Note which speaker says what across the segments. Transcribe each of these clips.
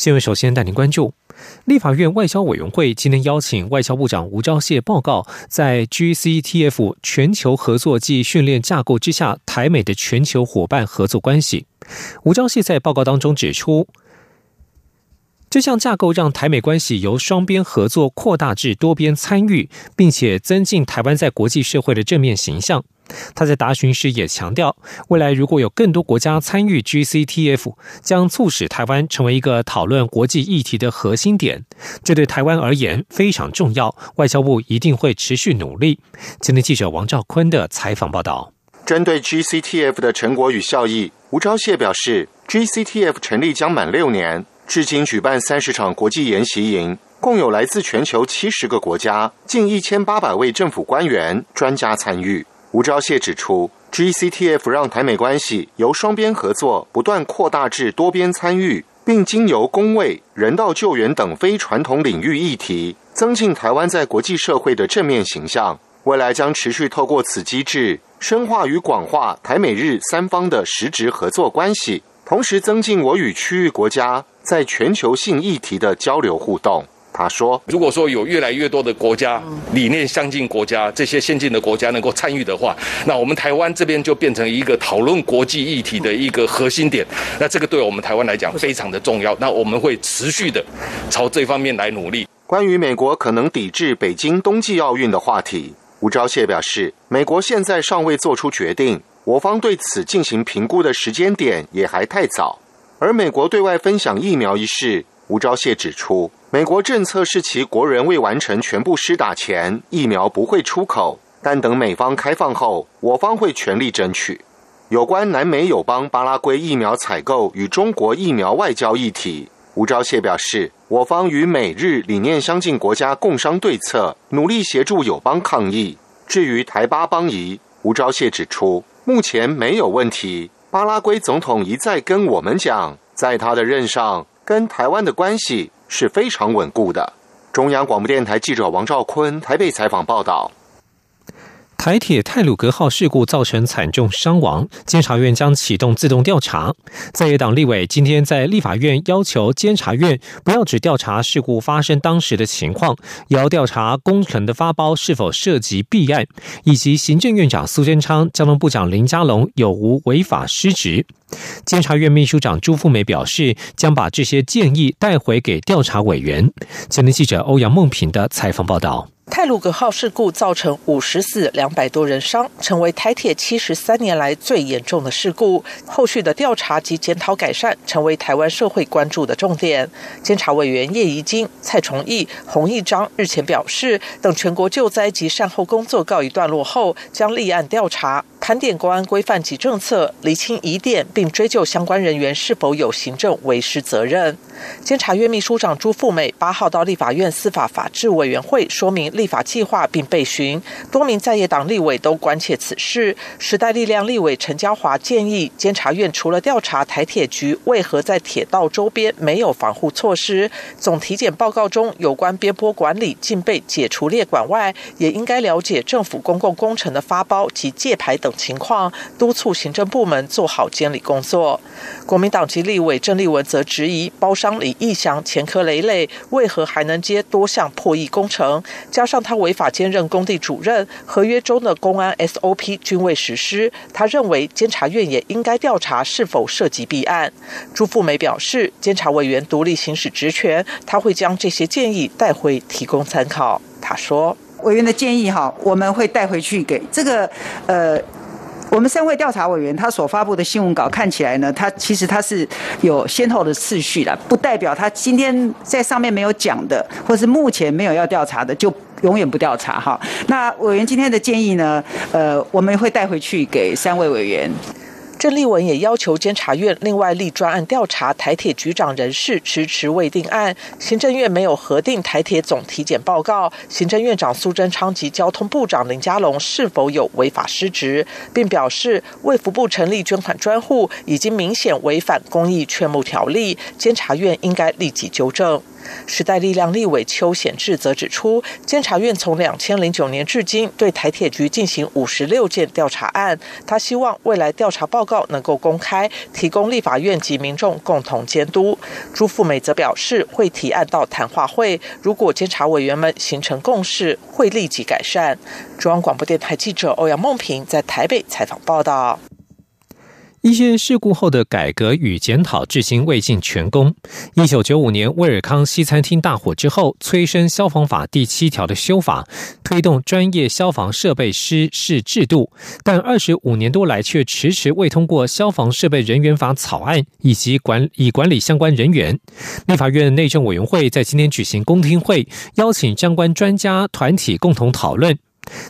Speaker 1: 新闻。首先带您关注，立法院外交委员会今天邀请外交部长吴钊燮报告，在 GCTF 全球合作暨训练架构之下，台美的全球伙伴合作关系。吴钊燮在报告当中指出，这项架构让台美关系由双边合作扩大至多边参与，并且增进台湾在国际社会的正面形象。他在答询时也强调，未来如果有更多国家参与 GCTF，将促使台湾成为一个讨论国际议题的核心点，这对台湾而言非常重要。外交部一定会持续努力。今天记者王兆坤的采访报道。
Speaker 2: 针对 GCTF 的成果与效益，吴钊燮表示，GCTF 成立将满六年，至今举办三十场国际研习营，共有来自全球七十个国家近一千八百位政府官员、专家参与。吴钊燮指出，GCTF 让台美关系由双边合作不断扩大至多边参与，并经由公卫、人道救援等非传统领域议题，增进台湾在国际社会的正面形象。未来将持续透过此机制，深化与广化台美日三方的实质合作关系，同时增进我与区域国家在全球性议题的交流互动。他说：“
Speaker 3: 如果说有越来越多的国家理念相近国家，这些先进的国家能够参与的话，那我们台湾这边就变成一个讨论国际议题的一个核心点。那这个对我们台湾来讲非常的重要。那我们会持续的朝这方面来努力。”
Speaker 2: 关于美国可能抵制北京冬季奥运的话题，吴钊燮表示：“美国现在尚未做出决定，我方对此进行评估的时间点也还太早。”而美国对外分享疫苗一事，吴钊燮指出。美国政策是其国人未完成全部施打前，疫苗不会出口。但等美方开放后，我方会全力争取。有关南美友邦巴拉圭疫苗采购与中国疫苗外交议题，吴钊燮表示，我方与美日理念相近国家共商对策，努力协助友邦抗疫。至于台巴邦谊，吴钊燮指出，目前没有问题。巴拉圭总统一再跟我们讲，在他的任上，跟台湾的关系。是非常稳固的。中央广播电台记者王兆坤台北采访报道。
Speaker 1: 台铁泰鲁格号事故造成惨重伤亡，监察院将启动自动调查。在野党立委今天在立法院要求监察院不要只调查事故发生当时的情况，也要调查工程的发包是否涉及弊案，以及行政院长苏贞昌、交通部长林佳龙有无违法失职。监察院秘书长朱富美表示，将把这些建议带回给调查委员。前天记者欧阳梦平的采访报道。
Speaker 4: 泰鲁格号事故造成五十死、两百多人伤，成为台铁七十三年来最严重的事故。后续的调查及检讨改善，成为台湾社会关注的重点。监察委员叶宜金、蔡崇义、洪义章日前表示，等全国救灾及善后工作告一段落后，将立案调查。盘点国安规范及政策，厘清疑点，并追究相关人员是否有行政违失责任。监察院秘书长朱富美八号到立法院司法法制委员会说明立法计划，并被询。多名在野党立委都关切此事。时代力量立委陈嘉华建议，监察院除了调查台铁局为何在铁道周边没有防护措施，总体检报告中有关边坡管理竟被解除列管外，也应该了解政府公共工程的发包及借牌等。情况督促行政部门做好监理工作。国民党籍立委郑丽文则质疑，包商李义祥前科累累，为何还能接多项破亿工程？加上他违法兼任工地主任，合约中的公安 SOP 均未实施。他认为监察院也应该调查是否涉及弊案。朱富梅表示，监察委员独立行使职权，他会将这些建议带回提供参考。他说：“
Speaker 5: 委员的建议哈，我们会带回去给这个呃。”我们三位调查委员他所发布的新闻稿看起来呢，他其实他是有先后的次序的，不代表他今天在上面没有讲的，或是目前没有要调查的，就永远不调查哈。那委员今天的建议呢，呃，我们会带回去给三位委员。
Speaker 4: 郑丽文也要求监察院另外立专案调查台铁局长人事迟迟未定案，行政院没有核定台铁总体检报告，行政院长苏贞昌及交通部长林佳龙是否有违法失职，并表示卫福部成立捐款专户已经明显违反公益劝募条例，监察院应该立即纠正。时代力量立委邱显志则指出，监察院从两千零九年至今对台铁局进行五十六件调查案，他希望未来调查报告能够公开，提供立法院及民众共同监督。朱富美则表示，会提案到谈话会，如果监察委员们形成共识，会立即改善。中央广播电台记者欧阳梦平在台北采访报道。
Speaker 1: 一些事故后的改革与检讨至今未尽全功。一九九五年威尔康西餐厅大火之后，催生消防法第七条的修法，推动专业消防设备师是制度，但二十五年多来却迟迟未通过消防设备人员法草案以及管以管理相关人员。立法院内政委员会在今天举行公听会，邀请相关专家团体共同讨论。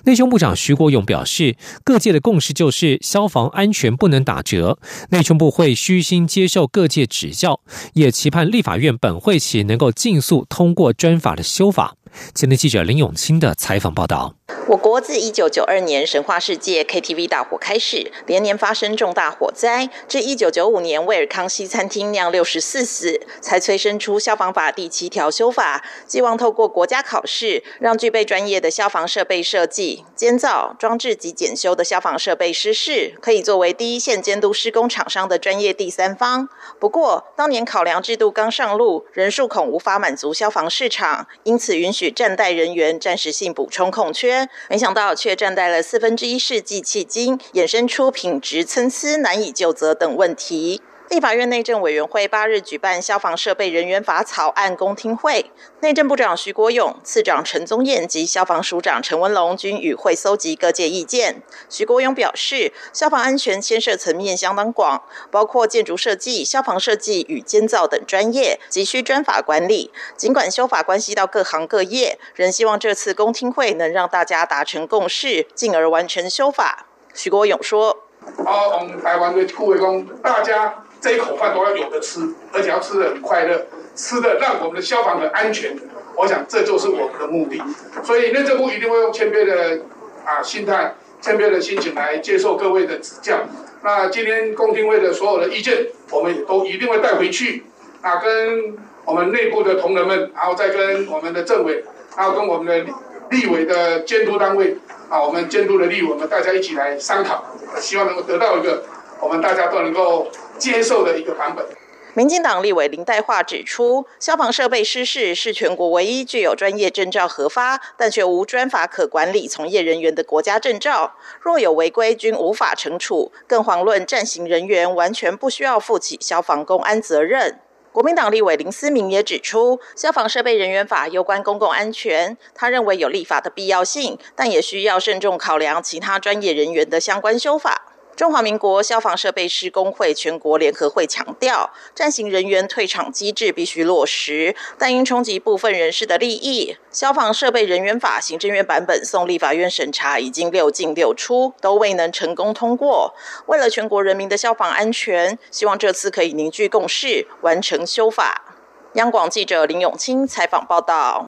Speaker 1: 内政部长徐国勇表示，各界的共识就是消防安全不能打折，内政部会虚心接受各界指教，也期盼立法院本会期能够尽速通过专法的修法。前天记者林永清的采访报道。
Speaker 6: 我国自一九九二年神话世界 KTV 大火开始，连年发生重大火灾，至一九九五年威尔康西餐厅酿六十四死，才催生出消防法第七条修法，希望透过国家考试，让具备专业的消防设备设计、监造、装置及检修的消防设备师事，可以作为第一线监督施工厂商的专业第三方。不过，当年考量制度刚上路，人数恐无法满足消防市场，因此允许站代人员暂时性补充空缺。没想到却站代了四分之一世纪，迄今衍生出品质参差、难以就责等问题。立法院内政委员会八日举办消防设备人员法草案公听会，内政部长徐国勇、次长陈宗彦及消防署长陈文龙均与会搜集各界意见。徐国勇表示，消防安全牵涉层面相当广，包括建筑设计、消防设计与监造等专业，急需专法管理。尽管修法关系到各行各业，仍希望这次公听会能让大家达成共识，进而完成修法。徐国勇说：“
Speaker 7: 好，我们台湾的顾卫工，大家。”这一口饭都要有的吃，而且要吃的很快乐，吃的让我们的消防很安全。我想这就是我们的目的。所以内政部一定会用谦卑的啊心态、谦卑的心情来接受各位的指教。那今天公听会的所有的意见，我们也都一定会带回去啊，跟我们内部的同仁们，然后再跟我们的政委，还有跟我们的立委的监督单位啊，我们监督的立委我们大家一起来商讨，希望能够得到一个我们大家都能够。接受的一个版本。
Speaker 6: 民进党立委林代化指出，消防设备失事是全国唯一具有专业证照核发，但却无专法可管理从业人员的国家证照。若有违规，均无法惩处，更遑论暂行人员完全不需要负起消防公安责任。国民党立委林思明也指出，消防设备人员法有关公共安全，他认为有立法的必要性，但也需要慎重考量其他专业人员的相关修法。中华民国消防设备师工会全国联合会强调，战行人员退场机制必须落实，但因冲击部分人士的利益，消防设备人员法行政院版本送立法院审查，已经六进六出，都未能成功通过。为了全国人民的消防安全，希望这次可以凝聚共识，完成修法。央广记者林永清采访报道。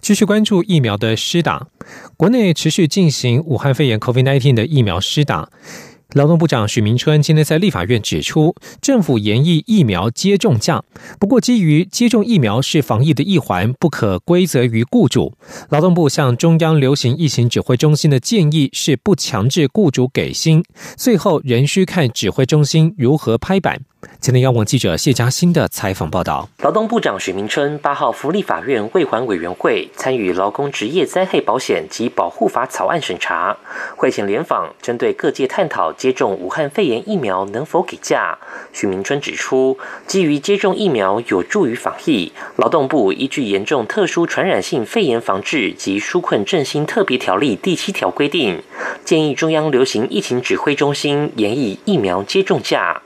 Speaker 1: 继续关注疫苗的施打，国内持续进行武汉肺炎 （COVID-19） 的疫苗施打。劳动部长许明春今天在立法院指出，政府研议疫苗接种价，不过基于接种疫苗是防疫的一环，不可归责于雇主。劳动部向中央流行疫情指挥中心的建议是不强制雇主给薪，最后仍需看指挥中心如何拍板。今天，央广记者谢嘉欣的采访报道。
Speaker 8: 劳动部长许明春八号福利法院未还委员会参与劳工职业灾害保险及保护法草案审查，会前联访针对各界探讨接种武汉肺炎疫苗能否给价。许明春指出，基于接种疫苗有助于防疫，劳动部依据严重特殊传染性肺炎防治及纾困振兴特别条例第七条规定，建议中央流行疫情指挥中心研议疫苗接种价。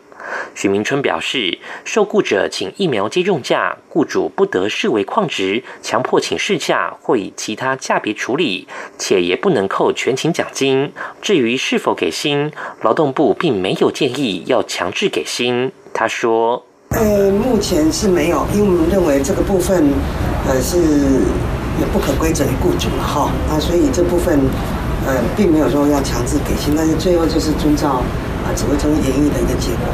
Speaker 8: 许明春表示，受雇者请疫苗接种假，雇主不得视为旷职，强迫请事假或以其他价别处理，且也不能扣全勤奖金。至于是否给薪，劳动部并没有建议要强制给薪。他说：“
Speaker 9: 呃，目前是没有，因为我们认为这个部分，呃，是也不可归责于雇主了哈。啊，所以这部分，呃，并没有说要强制给薪，但是最后就是遵照啊指挥中心演绎的一个结果。”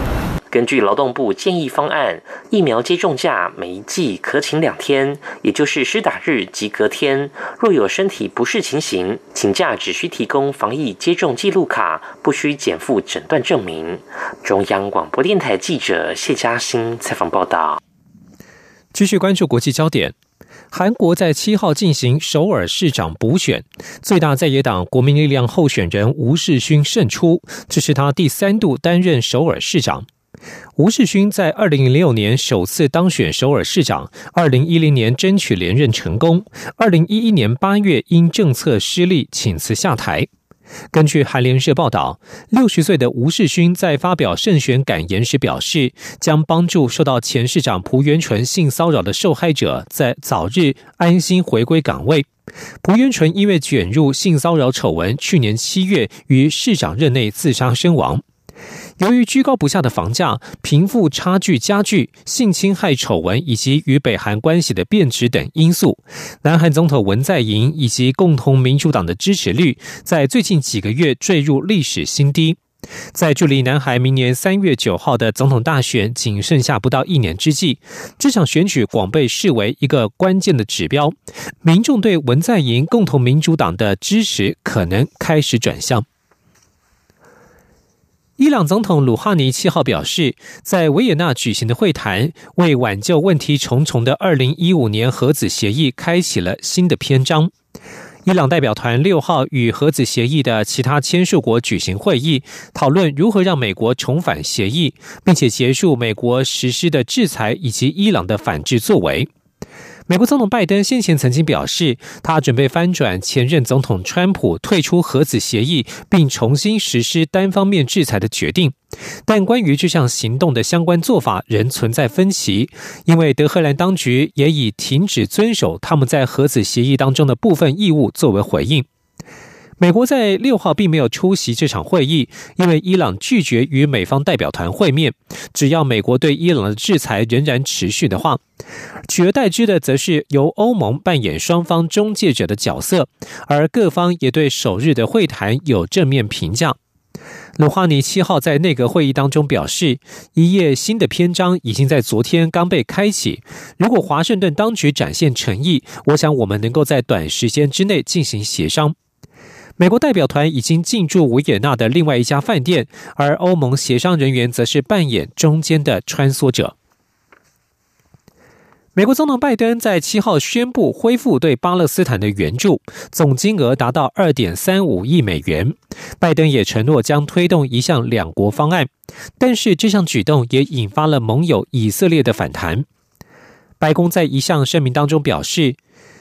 Speaker 8: 根据劳动部建议方案，疫苗接种假每一季可请两天，也就是施打日及隔天。若有身体不适情形，请假只需提供防疫接种记录卡，不需减负诊断证明。中央广播电台记者谢嘉欣采访报道。
Speaker 1: 继续关注国际焦点，韩国在七号进行首尔市长补选，最大在野党国民力量候选人吴世勋胜出，这是他第三度担任首尔市长。吴世勋在二零零六年首次当选首尔市长，二零一零年争取连任成功，二零一一年八月因政策失利请辞下台。根据韩联社报道，六十岁的吴世勋在发表胜选感言时表示，将帮助受到前市长朴元淳性骚扰的受害者在早日安心回归岗位。朴元淳因为卷入性骚扰丑闻，去年七月于市长任内自杀身亡。由于居高不下的房价、贫富差距加剧、性侵害丑闻以及与北韩关系的变质等因素，南韩总统文在寅以及共同民主党的支持率在最近几个月坠入历史新低。在距离南韩明年三月九号的总统大选仅剩下不到一年之际，这场选举广被视为一个关键的指标，民众对文在寅共同民主党的支持可能开始转向。伊朗总统鲁哈尼七号表示，在维也纳举行的会谈为挽救问题重重的二零一五年核子协议开启了新的篇章。伊朗代表团六号与核子协议的其他签署国举行会议，讨论如何让美国重返协议，并且结束美国实施的制裁以及伊朗的反制作为。美国总统拜登先前曾经表示，他准备翻转前任总统川普退出核子协议并重新实施单方面制裁的决定，但关于这项行动的相关做法仍存在分歧，因为德黑兰当局也以停止遵守他们在核子协议当中的部分义务作为回应。美国在六号并没有出席这场会议，因为伊朗拒绝与美方代表团会面。只要美国对伊朗的制裁仍然持续的话，取而代之的则是由欧盟扮演双方中介者的角色，而各方也对首日的会谈有正面评价。鲁哈尼七号在内阁会议当中表示，一页新的篇章已经在昨天刚被开启。如果华盛顿当局展现诚意，我想我们能够在短时间之内进行协商。美国代表团已经进驻维也纳的另外一家饭店，而欧盟协商人员则是扮演中间的穿梭者。美国总统拜登在七号宣布恢复对巴勒斯坦的援助，总金额达到二点三五亿美元。拜登也承诺将推动一项两国方案，但是这项举动也引发了盟友以色列的反弹。白宫在一项声明当中表示。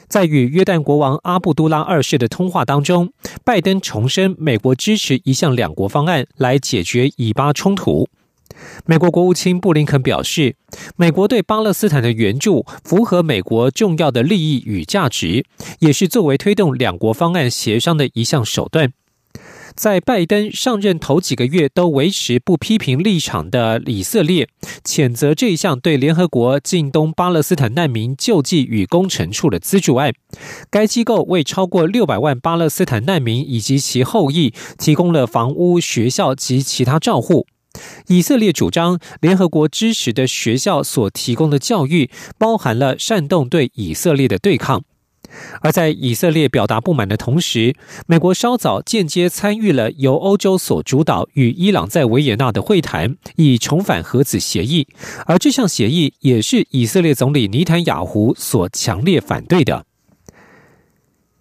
Speaker 1: 在与约旦国王阿布都拉二世的通话当中，拜登重申美国支持一项两国方案来解决以巴冲突。美国国务卿布林肯表示，美国对巴勒斯坦的援助符合美国重要的利益与价值，也是作为推动两国方案协商的一项手段。在拜登上任头几个月都维持不批评立场的以色列，谴责这一项对联合国近东巴勒斯坦难民救济与工程处的资助案。该机构为超过六百万巴勒斯坦难民以及其后裔提供了房屋、学校及其他照护。以色列主张，联合国支持的学校所提供的教育包含了煽动对以色列的对抗。而在以色列表达不满的同时，美国稍早间接参与了由欧洲所主导与伊朗在维也纳的会谈，以重返核子协议。而这项协议也是以色列总理尼坦雅胡所强烈反对的。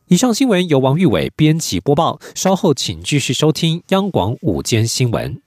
Speaker 1: 以上新闻由王玉伟编辑播报，稍后请继续收听央广午间新闻。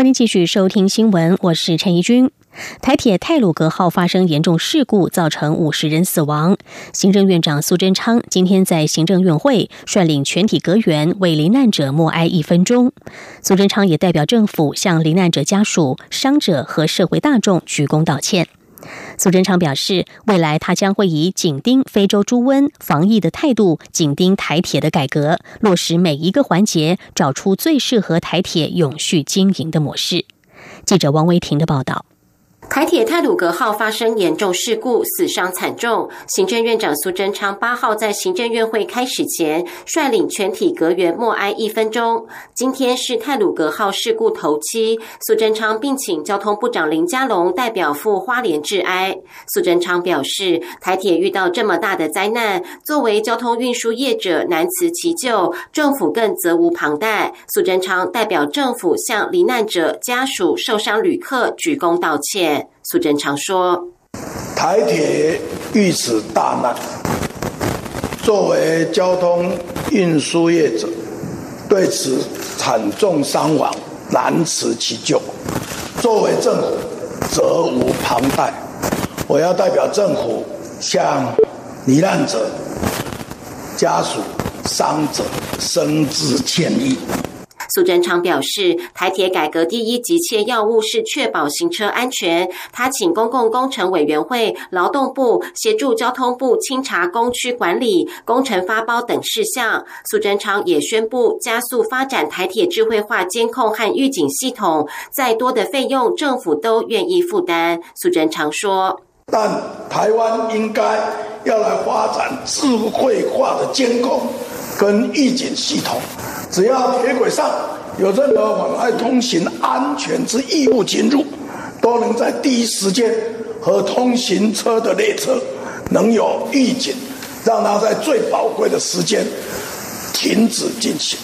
Speaker 10: 欢迎继续收听新闻，我是陈怡君。台铁泰鲁格号发生严重事故，造成五十人死亡。行政院长苏贞昌今天在行政院会率领全体阁员为罹难者默哀一分钟。苏贞昌也代表政府向罹难者家属、伤者和社会大众鞠躬道歉。苏贞昌表示，未来他将会以紧盯非洲猪瘟防疫的态度，紧盯台铁的改革，落实每一个环节，找出最适合台铁永续经营的模式。记者王维婷的报道。
Speaker 11: 台铁泰鲁格号发生严重事故，死伤惨重。行政院长苏贞昌八号在行政院会开始前，率领全体阁员默哀一分钟。今天是泰鲁格号事故头七，苏贞昌并请交通部长林佳龙代表赴花莲致哀。苏贞昌表示，台铁遇到这么大的灾难，作为交通运输业者难辞其咎，政府更责无旁贷。苏贞昌代表政府向罹难者家属、受伤旅客鞠躬道歉。苏贞昌说：“
Speaker 12: 台铁遇此大难，作为交通运输业者，对此惨重伤亡难辞其咎。作为政府，责无旁贷。我要代表政府向罹难者家属、伤者深致歉意。”
Speaker 11: 苏贞昌表示，台铁改革第一急切要务是确保行车安全。他请公共工程委员会、劳动部协助交通部清查工区管理、工程发包等事项。苏贞昌也宣布加速发展台铁智慧化监控和预警系统，再多的费用政府都愿意负担。苏贞昌说：“
Speaker 12: 但台湾应该要来发展智慧化的监控跟预警系统。”只要铁轨上有任何妨碍通行安全之异物进入，都能在第一时间和通行车的列车能有预警，让它在最宝贵的时间停止进行。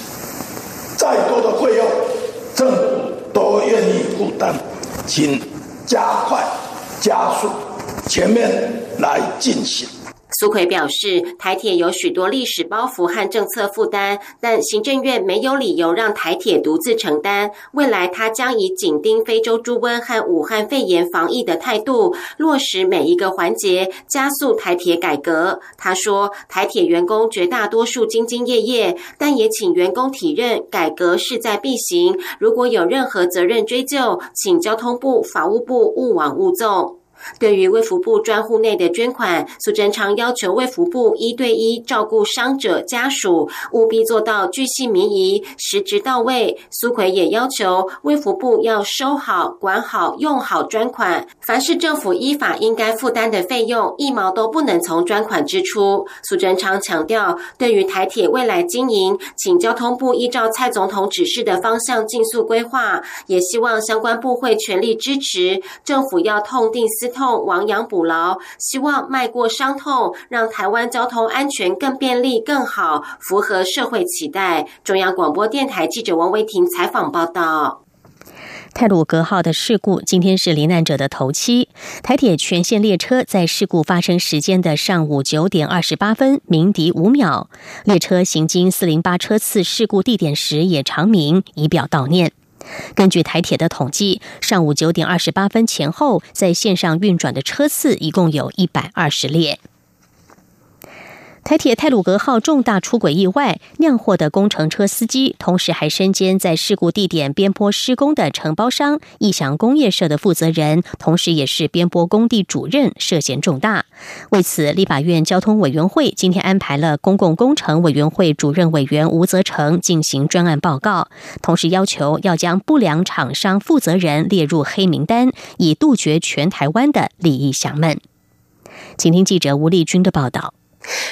Speaker 12: 再多的费用，政府都愿意负担，请加快、加速前面来进行。
Speaker 11: 苏奎表示，台铁有许多历史包袱和政策负担，但行政院没有理由让台铁独自承担。未来，他将以紧盯非洲猪瘟和武汉肺炎防疫的态度，落实每一个环节，加速台铁改革。他说，台铁员工绝大多数兢兢业业，但也请员工体认改革势在必行。如果有任何责任追究，请交通部、法务部勿往勿纵。对于卫福部专户内的捐款，苏贞昌要求卫福部一对一照顾伤者家属，务必做到巨细靡遗、实质到位。苏奎也要求卫福部要收好、管好、用好专款，凡是政府依法应该负担的费用，一毛都不能从专款支出。苏贞昌强调，对于台铁未来经营，请交通部依照蔡总统指示的方向尽速规划，也希望相关部会全力支持政府，要痛定思。痛亡羊补牢，希望迈过伤痛，让台湾交通安全更便利、更好，符合社会期待。中央广播电台记者王维婷采访报道。
Speaker 10: 泰鲁格号的事故今天是罹难者的头七。台铁全线列车在事故发生时间的上午九点二十八分鸣笛五秒，列车行经四零八车次事故地点时也长鸣，以表悼念。根据台铁的统计，上午九点二十八分前后，在线上运转的车次一共有一百二十列。台铁泰鲁格号重大出轨意外酿祸的工程车司机，同时还身兼在事故地点边坡施工的承包商义祥工业社的负责人，同时也是边坡工地主任，涉嫌重大。为此，立法院交通委员会今天安排了公共工程委员会主任委员吴泽成进行专案报告，同时要求要将不良厂商负责人列入黑名单，以杜绝全台湾的利益祥们。请听记者吴丽君的报道。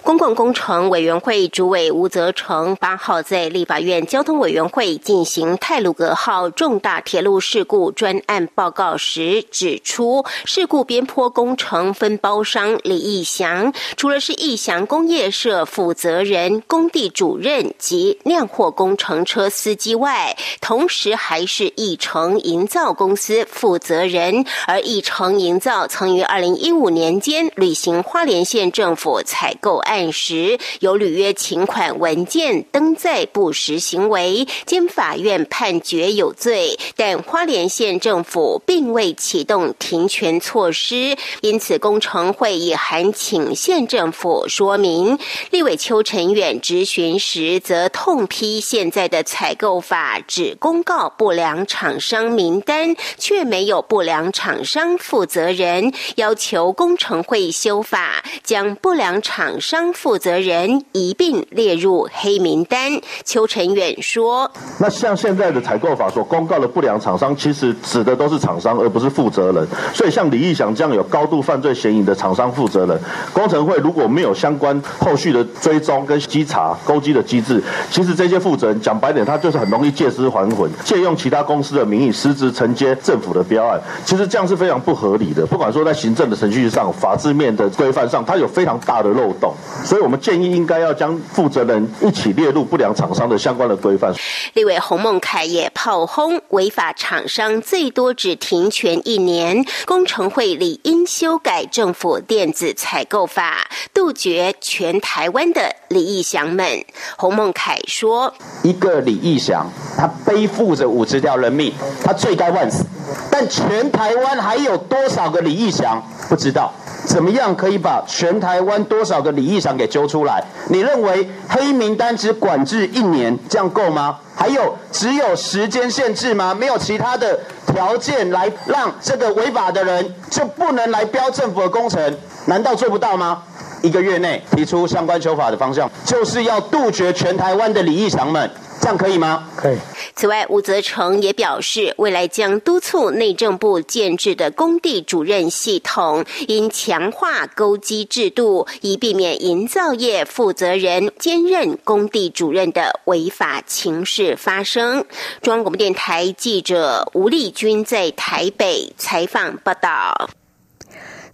Speaker 13: 公共工程委员会主委吴泽成八号在立法院交通委员会进行泰鲁格号重大铁路事故专案报告时指出，事故边坡工程分包商李义祥，除了是义祥工业社负责人、工地主任及酿货工程车司机外，同时还是义成营造公司负责人。而义成营造曾于二零一五年间履行花莲县政府采。购案时有履约请款文件登载不实行为，经法院判决有罪，但花莲县政府并未启动停权措施，因此工程会议函请县政府说明。立委邱成远质询时则痛批现在的采购法只公告不良厂商名单，却没有不良厂商负责人，要求工程会修法，将不良厂。厂商负责人一并列入黑名单。邱成远说：“
Speaker 14: 那像现在的采购法所公告的不良厂商，其实指的都是厂商，而不是负责人。所以像李义祥这样有高度犯罪嫌疑的厂商负责人，工程会如果没有相关后续的追踪跟稽查勾稽的机制，其实这些负责人讲白点，他就是很容易借尸还魂，借用其他公司的名义私自承接政府的标案。其实这样是非常不合理的。不管说在行政的程序上、法制面的规范上，它有非常大的漏洞。”所以，我们建议应该要将负责人一起列入不良厂商的相关的规范。
Speaker 13: 立委洪孟凯也炮轰违法厂商最多只停权一年，工程会理应修改政府电子采购法，杜绝全台湾的李义祥们。洪孟凯说：“
Speaker 15: 一个李义祥，他背负着五十条人命，他罪该万死。但全台湾还有多少个李义祥？不知道。”怎么样可以把全台湾多少个李义祥给揪出来？你认为黑名单只管制一年，这样够吗？还有只有时间限制吗？没有其他的条件来让这个违法的人就不能来标政府的工程？难道做不到吗？一个月内提出相关修法的方向，就是要杜绝全台湾的李义祥们。这样可以吗？
Speaker 14: 可以。
Speaker 13: 此外，吴泽成也表示，未来将督促内政部建制的工地主任系统，应强化勾稽制度，以避免营造业负责人兼任工地主任的违法情事发生。中央广播电台记者吴丽君在台北采访报道。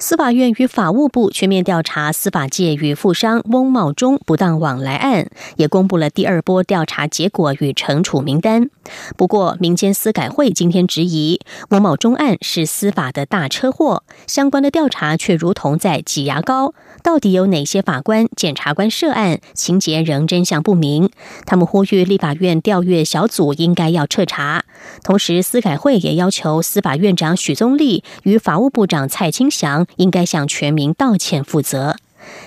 Speaker 10: 司法院与法务部全面调查司法界与富商翁茂忠不当往来案，也公布了第二波调查结果与惩处名单。不过，民间司改会今天质疑，翁茂忠案是司法的大车祸，相关的调查却如同在挤牙膏。到底有哪些法官、检察官涉案，情节仍真相不明？他们呼吁立法院调阅小组应该要彻查。同时，司改会也要求司法院长许宗力与法务部长蔡清祥应该向全民道歉负责。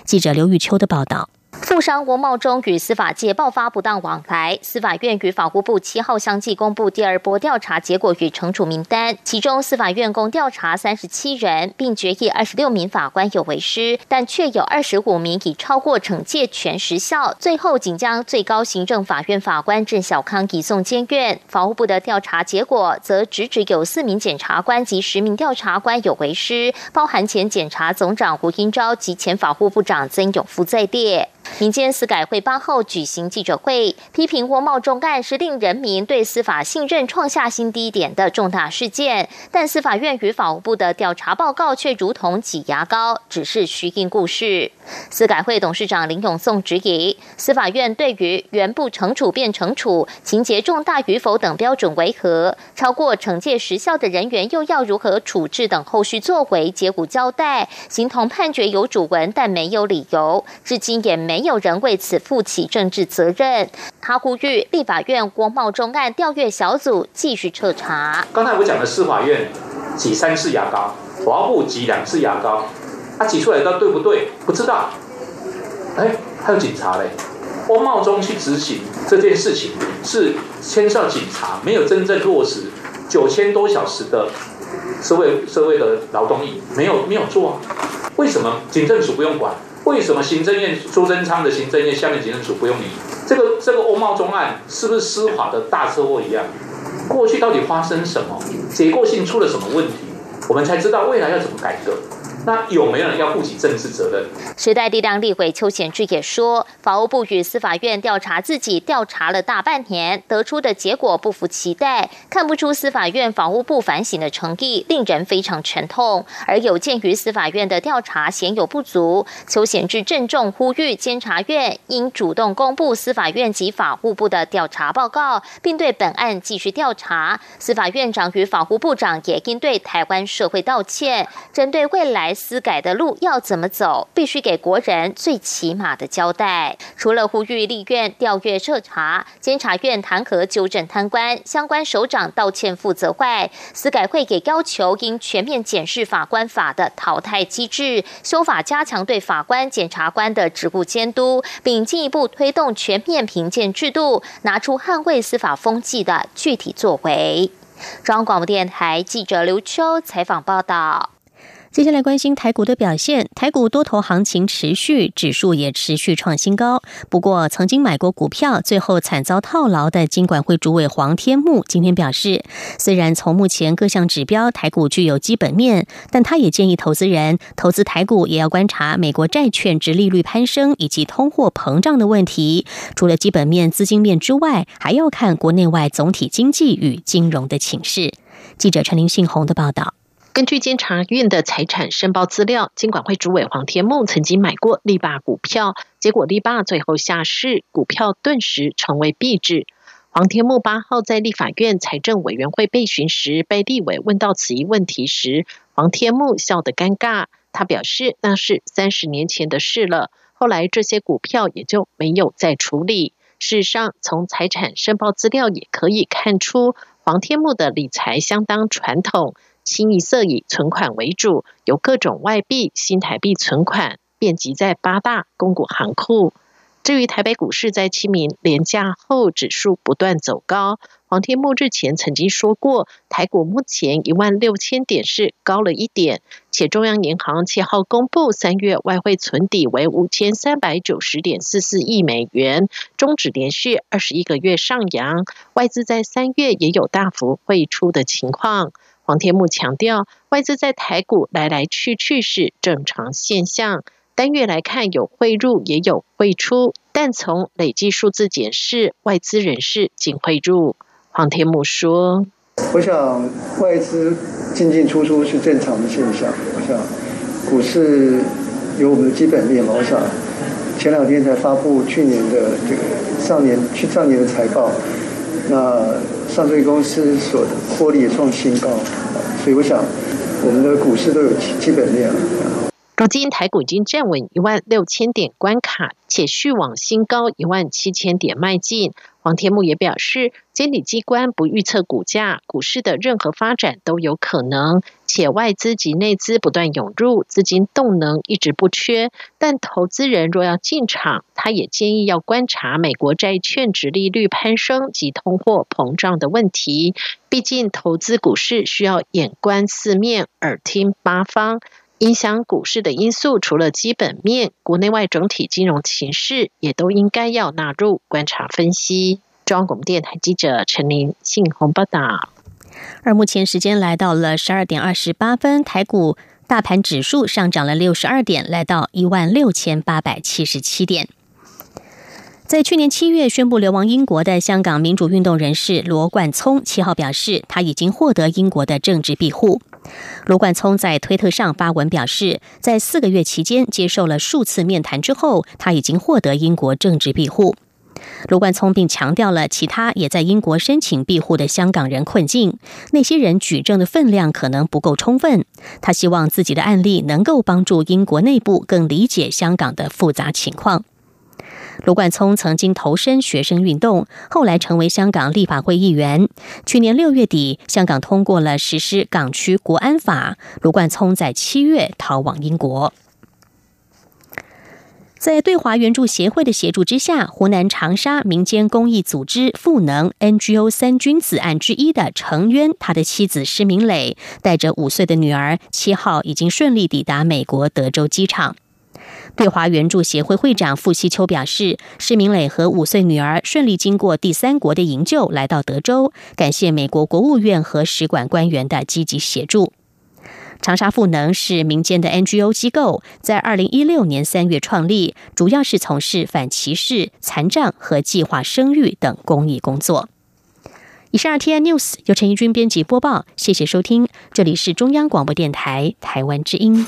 Speaker 10: 记者刘玉秋的报道。
Speaker 16: 富商翁茂忠与司法界爆发不当往来，司法院与法务部七号相继公布第二波调查结果与惩处名单。其中，司法院共调查三十七人，并决议二十六名法官有违失，但却有二十五名已超过惩戒权时效。最后，仅将最高行政法院法官郑小康移送监院。法务部的调查结果则直指有四名检察官及十名调查官有违失，包含前检察总长胡英昭及前法务部长曾永福在列。民间司改会八号举行记者会，批评窝茂重案是令人民对司法信任创下新低点的重大事件，但司法院与法务部的调查报告却如同挤牙膏，只是虚应故事。司改会董事长林永颂质疑，司法院对于原不惩处变惩处、情节重大与否等标准为何？超过惩戒时效的人员又要如何处置等后续作为结果交代，形同判决有主文但没有理由，至今也没。有人为此负起政治责任。他呼吁立法院国贸中案调阅小组继续彻查。
Speaker 17: 刚才我讲的司法院挤三次牙膏，华部挤两次牙膏，他挤出来的对不对？不知道。哎，还有警察嘞。欧茂中去执行这件事情，是牵涉警察没有真正落实九千多小时的社会社会的劳动力，没有没有做啊？为什么警政署不用管？为什么行政院苏贞昌的行政院下面行政处不用你？这个这个欧茂中案是不是司法的大车祸一样？过去到底发生什么？结构性出了什么问题？我们才知道未来要怎么改革。那有没有人要负起政治责任？
Speaker 16: 时代力量立委邱显志也说，法务部与司法院调查自己调查了大半年，得出的结果不符期待，看不出司法院、法务部反省的诚意，令人非常沉痛。而有鉴于司法院的调查鲜有不足，邱显志郑重呼吁监察院应主动公布司法院及法务部的调查报告，并对本案继续调查。司法院长与法务部长也应对台湾社会道歉，针对未来。司改的路要怎么走，必须给国人最起码的交代。除了呼吁立院调阅彻查、监察院弹劾纠正贪官、相关首长道歉负责外，司改会给要求应全面检视法官法的淘汰机制，修法加强对法官、检察官的职务监督，并进一步推动全面评鉴制度，拿出捍卫司法风纪的具体作为。中央广播电台记者刘秋采访报道。接下来关心台股的表现，台股多头行情持续，指数也持续创新高。不过，曾经买过股票，最后惨遭套牢的金管会主委黄天木今天表示，虽然从目前各项指标台股具有基本面，但他也建议投资人投资台股也要观察美国债券值利率攀升以及通货膨胀的问题。除了基本面、资金面之外，还要看国内外总体经济与金融的情势。记者陈林信宏的报道。
Speaker 18: 根据监察院的财产申报资料，金管会主委黄天木曾经买过力霸股票，结果力霸最后下市，股票顿时成为壁纸。黄天木八号在立法院财政委员会备询时，被立委问到此一问题时，黄天木笑得尴尬。他表示那是三十年前的事了，后来这些股票也就没有再处理。事实上，从财产申报资料也可以看出，黄天木的理财相当传统。清一色以存款为主，有各种外币、新台币存款遍及在八大公股行库。至于台北股市在清明连假后指数不断走高，黄天木日前曾经说过，台股目前一万六千点是高了一点，且中央银行七号公布三月外汇存底为五千三百九十点四四亿美元，终止连续二十一个月上扬，外资在三月也有大幅汇出的情况。黄天木强调，外资在台股来来去去是正常现象，单月来看有汇入也有汇出，但从累计数字检视，外资人士仅汇入。黄天木说：“
Speaker 19: 我想外资进进出出是正常的现象。我想股市有我们的基本面嘛。我想前两天才发布去年的这个上年去上年的财报，那。”上市公司所获利创新高，所以我想我们的股市都有基本面。
Speaker 18: 如今台股已经站稳一万六千点关卡，且续往新高一万七千点迈进。黄天木也表示，监理机关不预测股价，股市的任何发展都有可能。且外资及内资不断涌入，资金动能一直不缺。但投资人若要进场，他也建议要观察美国债券值利率攀升及通货膨胀的问题。毕竟投资股市需要眼观四面，耳听八方。影响股市的因素，除了基本面，国内外整体金融情势也都应该要纳入观察分析。中央广播电台记者陈琳信鸿报道。
Speaker 10: 而目前时间来到了十二点二十八分，台股大盘指数上涨了六十二点，来到一万六千八百七十七点。在去年七月宣布流亡英国的香港民主运动人士罗冠聪，七号表示他已经获得英国的政治庇护。罗冠聪在推特上发文表示，在四个月期间接受了数次面谈之后，他已经获得英国政治庇护。罗冠聪并强调了其他也在英国申请庇护的香港人困境，那些人举证的分量可能不够充分。他希望自己的案例能够帮助英国内部更理解香港的复杂情况。卢冠聪曾经投身学生运动，后来成为香港立法会议员。去年六月底，香港通过了实施港区国安法。卢冠聪在七月逃往英国。在对华援助协会的协助之下，湖南长沙民间公益组织赋能 NGO 三君子案之一的程渊，他的妻子施明磊带着五岁的女儿，七号已经顺利抵达美国德州机场。对华援助协会会长傅希秋表示，施明磊和五岁女儿顺利经过第三国的营救，来到德州，感谢美国国务院和使馆官员的积极协助。长沙赋能是民间的 NGO 机构，在二零一六年三月创立，主要是从事反歧视、残障和计划生育等公益工作。以上 T N News 由陈怡君编辑播报，谢谢收听，这里是中央广播电台台湾之音。